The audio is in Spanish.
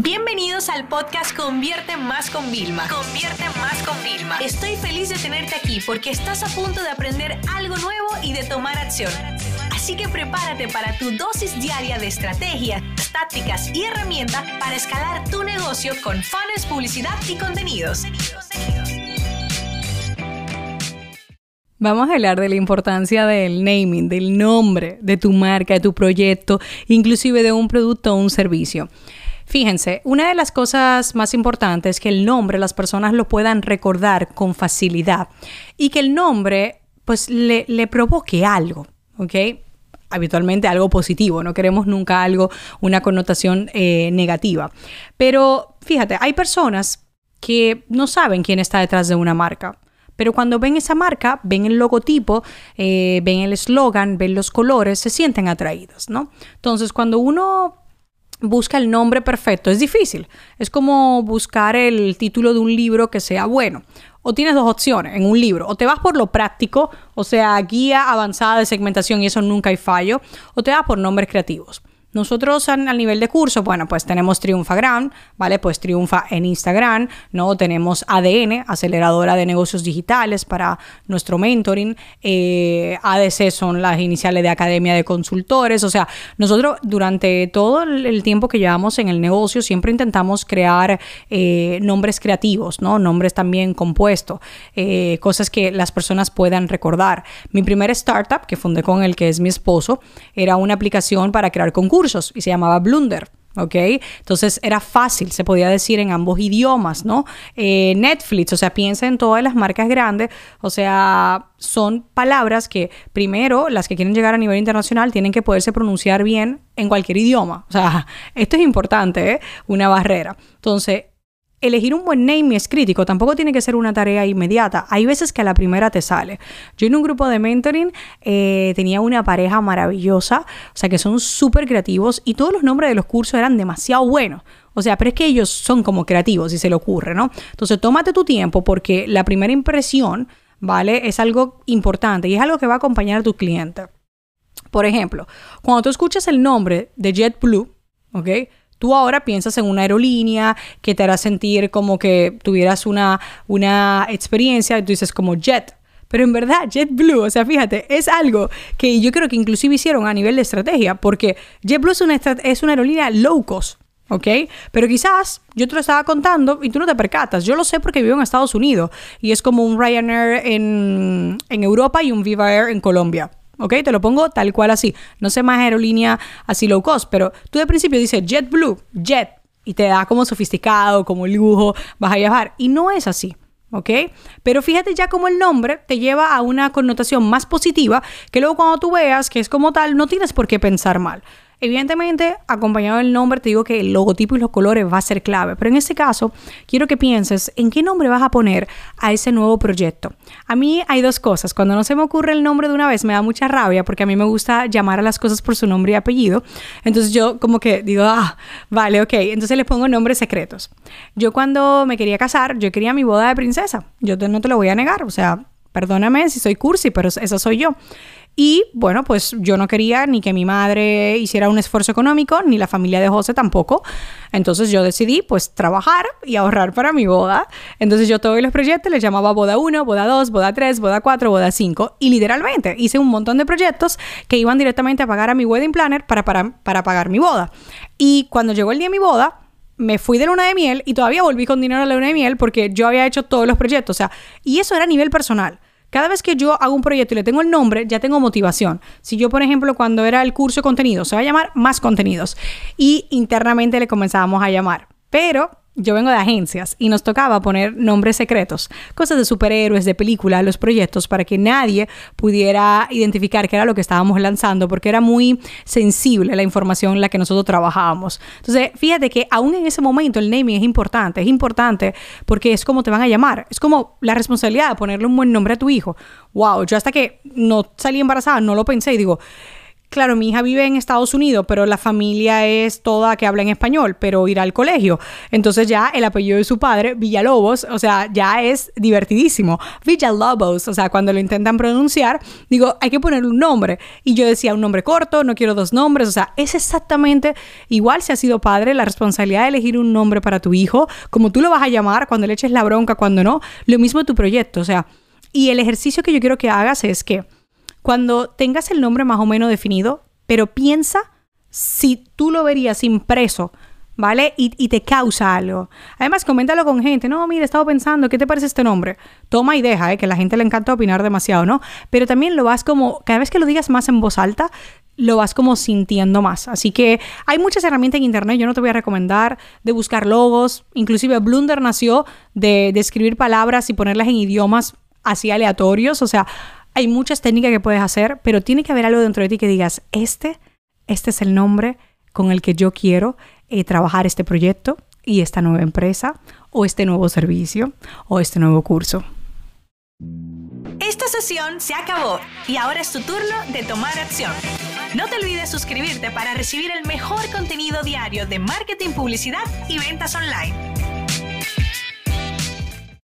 Bienvenidos al podcast Convierte Más con Vilma. Convierte Más con Vilma. Estoy feliz de tenerte aquí porque estás a punto de aprender algo nuevo y de tomar acción. Así que prepárate para tu dosis diaria de estrategias, tácticas y herramientas para escalar tu negocio con fans, publicidad y contenidos. Vamos a hablar de la importancia del naming, del nombre de tu marca, de tu proyecto, inclusive de un producto o un servicio. Fíjense, una de las cosas más importantes es que el nombre las personas lo puedan recordar con facilidad y que el nombre pues le, provoque algo, ¿ok? habitualmente algo positivo, no queremos nunca algo, una connotación eh, negativa. Pero fíjate, hay personas que no saben quién está detrás de una marca. Pero cuando ven esa marca, ven el logotipo, eh, ven el eslogan, ven los colores, se sienten atraídos, ¿no? Entonces, cuando uno busca el nombre perfecto. Es difícil. Es como buscar el título de un libro que sea bueno. O tienes dos opciones en un libro. O te vas por lo práctico, o sea, guía avanzada de segmentación y eso nunca hay fallo. O te vas por nombres creativos. Nosotros al nivel de curso, bueno, pues tenemos Triunfagram, ¿vale? Pues triunfa en Instagram, ¿no? Tenemos ADN, aceleradora de negocios digitales para nuestro mentoring. Eh, ADC son las iniciales de Academia de Consultores. O sea, nosotros durante todo el tiempo que llevamos en el negocio siempre intentamos crear eh, nombres creativos, ¿no? Nombres también compuestos, eh, cosas que las personas puedan recordar. Mi primer startup, que fundé con el que es mi esposo, era una aplicación para crear concursos y se llamaba Blunder. ¿ok? Entonces era fácil, se podía decir en ambos idiomas, ¿no? Eh, Netflix, o sea, piensa en todas las marcas grandes, o sea, son palabras que primero las que quieren llegar a nivel internacional tienen que poderse pronunciar bien en cualquier idioma, o sea, esto es importante, ¿eh? Una barrera. Entonces, elegir un buen name es crítico, tampoco tiene que ser una tarea inmediata. Hay veces que a la primera te sale. Yo en un grupo de mentoring eh, tenía una pareja maravillosa, o sea que son súper creativos y todos los nombres de los cursos eran demasiado buenos. O sea, pero es que ellos son como creativos, si se le ocurre, ¿no? Entonces, tómate tu tiempo porque la primera impresión, ¿vale? Es algo importante y es algo que va a acompañar a tu cliente. Por ejemplo, cuando tú escuchas el nombre de JetBlue, ¿ok? Tú ahora piensas en una aerolínea que te hará sentir como que tuvieras una, una experiencia, tú dices como jet. Pero en verdad, JetBlue, o sea, fíjate, es algo que yo creo que inclusive hicieron a nivel de estrategia, porque JetBlue es una, es una aerolínea low cost. ¿ok? Pero quizás yo te lo estaba contando y tú no te percatas. Yo lo sé porque vivo en Estados Unidos y es como un Ryanair en, en Europa y un Viva Air en Colombia. ¿Ok? Te lo pongo tal cual así. No sé más aerolínea así low cost, pero tú de principio dices JetBlue, Jet, y te da como sofisticado, como lujo, vas a viajar. Y no es así. ¿ok? Pero fíjate ya como el nombre te lleva a una connotación más positiva que luego cuando tú veas que es como tal, no tienes por qué pensar mal. Evidentemente, acompañado del nombre, te digo que el logotipo y los colores va a ser clave, pero en este caso, quiero que pienses en qué nombre vas a poner a ese nuevo proyecto. A mí hay dos cosas. Cuando no se me ocurre el nombre de una vez, me da mucha rabia porque a mí me gusta llamar a las cosas por su nombre y apellido. Entonces yo como que digo, ah, vale, ok. Entonces le pongo nombres secretos. Yo cuando me quería casar, yo quería mi boda de princesa. Yo no te lo voy a negar, o sea, perdóname si soy cursi, pero esa soy yo. Y bueno, pues yo no quería ni que mi madre hiciera un esfuerzo económico, ni la familia de José tampoco. Entonces yo decidí pues trabajar y ahorrar para mi boda. Entonces yo todos los proyectos les llamaba boda 1, boda 2, boda 3, boda 4, boda 5. Y literalmente hice un montón de proyectos que iban directamente a pagar a mi wedding planner para, para, para pagar mi boda. Y cuando llegó el día de mi boda, me fui de luna de miel y todavía volví con dinero a la luna de miel porque yo había hecho todos los proyectos. O sea, y eso era a nivel personal. Cada vez que yo hago un proyecto y le tengo el nombre, ya tengo motivación. Si yo, por ejemplo, cuando era el curso de contenido, se va a llamar más contenidos. Y internamente le comenzábamos a llamar. Pero yo vengo de agencias y nos tocaba poner nombres secretos, cosas de superhéroes, de películas, los proyectos, para que nadie pudiera identificar qué era lo que estábamos lanzando, porque era muy sensible la información en la que nosotros trabajábamos. Entonces, fíjate que aún en ese momento el naming es importante, es importante porque es como te van a llamar, es como la responsabilidad de ponerle un buen nombre a tu hijo. Wow, yo hasta que no salí embarazada no lo pensé y digo, claro, mi hija vive en Estados Unidos, pero la familia es toda que habla en español, pero ir al colegio. Entonces ya el apellido de su padre, Villalobos, o sea, ya es divertidísimo. Villalobos, o sea, cuando lo intentan pronunciar, digo, hay que poner un nombre. Y yo decía un nombre corto, no quiero dos nombres, o sea, es exactamente igual si has sido padre, la responsabilidad de elegir un nombre para tu hijo, como tú lo vas a llamar, cuando le eches la bronca, cuando no, lo mismo tu proyecto, o sea, y el ejercicio que yo quiero que hagas es que cuando tengas el nombre más o menos definido, pero piensa si tú lo verías impreso, ¿vale? Y, te causa algo. Además, coméntalo con gente. No, mira, he estado pensando, ¿qué te parece este nombre? Toma y deja, ¿eh? Que a la gente le encanta opinar demasiado, ¿no? Pero también lo vas como, cada vez que lo digas más en voz alta, lo vas como sintiendo más. Así que hay muchas herramientas en internet, yo no te voy a recomendar de buscar logos, inclusive Blunder nació de, de escribir palabras y ponerlas en idiomas así aleatorios, o sea, hay muchas técnicas que puedes hacer, pero tiene que haber algo dentro de ti que digas, este, este es el nombre con el que yo quiero eh, trabajar este proyecto y esta nueva empresa o este nuevo servicio o este nuevo curso. Esta sesión se acabó y ahora es tu turno de tomar acción. No te olvides suscribirte para recibir el mejor contenido diario de marketing, publicidad y ventas online.